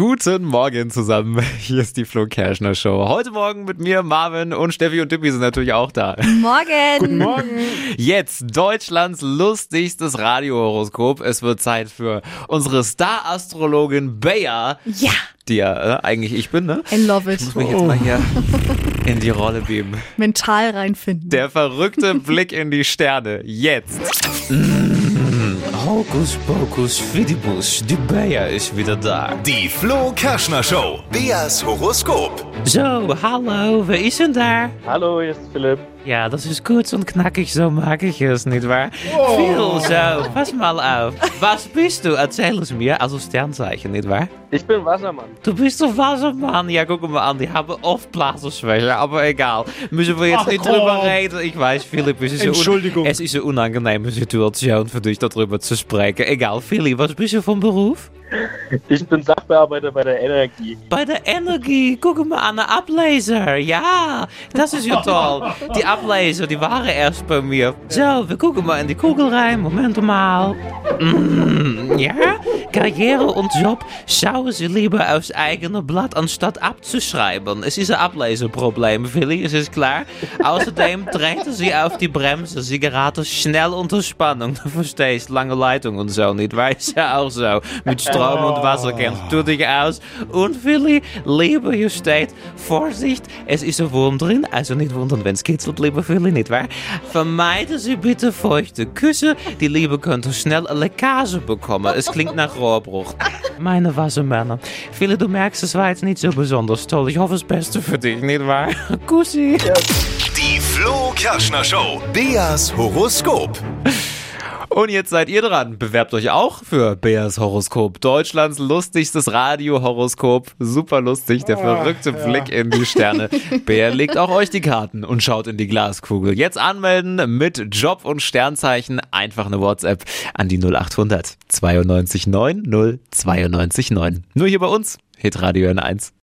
Guten Morgen zusammen. Hier ist die Flo Kerschner Show. Heute Morgen mit mir, Marvin und Steffi und Dippi sind natürlich auch da. Morgen. Guten Morgen. Jetzt Deutschlands lustigstes Radiohoroskop. Es wird Zeit für unsere Star-Astrologin Bea, Ja, die ja äh, eigentlich ich bin, ne? I love it. Ich muss mich jetzt mal hier in die Rolle beamen. Mental reinfinden. Der verrückte Blick in die Sterne. Jetzt. Hokus Pokus Fidibus, die Bea ist wieder da. Die Flo Kerschner Show. Beas Horoskop. Zo, hallo, wer ist denn da? Hallo, hier ist Philipp. Ja, das ist kurz und knackig, so mag ich es, nicht wahr? Viel so, pass mal auf. Was bist du? Erzähl es mir, also Sternzeichen, nicht wahr? Ich bin Wassermann. Du bist doch Wassermann. Ja, guck mal an, die haben oft Blasenschwäche, aber egal. Müssen wir jetzt Ach, nicht komm. drüber reden. Ich weiß, Philipp, es ist, eine un- Entschuldigung. es ist eine unangenehme Situation für dich, darüber zu sprechen. Egal, Philipp, was bist du vom Beruf? Ich bin Sachbearbeiter bei der Energie. Bei der Energie, guck mal an, der Ableser. Ja, das ist ja toll. Die Ableser, die waren erst bei mir. So, wir gucken mal in die Kugel rein. Moment mal. Mm, ja, Karriere und Job schauen Sie lieber aufs eigene Blatt, anstatt abzuschreiben. Es ist ein Ableseproblem, Willi, es ist klar. Außerdem treten Sie auf die Bremse. Sie geraten schnell unter Spannung. Du verstehst, lange Leitung und so nicht. Weiß ja auch so. Mit Strom und Wasser kennst du dich aus. Und Willi, lieber hier steht, Vorsicht, es ist ein Wurm drin. Also nicht wundern, wenn es kitzelt, lieber Willi, nicht wahr? Vermeiden Sie bitte feuchte Küsse. Die Liebe könnte schnell eine Leckage bekommen. Es klingt nach Rohrbruch. Meine Wassermänner. Willi, du merkst, es war jetzt nicht so besonders toll. Ich hoffe das Beste für dich, nicht wahr? Kussi. Die Flo Kerschner Show. Beas Horoskop. Und jetzt seid ihr dran. Bewerbt euch auch für Beas Horoskop. Deutschlands lustigstes Radiohoroskop. Super lustig, der verrückte Blick in die Sterne. Bea legt auch euch die Karten und schaut in die Glaskugel. Jetzt anmelden mit Job und Sternzeichen. Einfach eine WhatsApp an die 0800 92 9 092 9. Nur hier bei uns. Hitradio N1.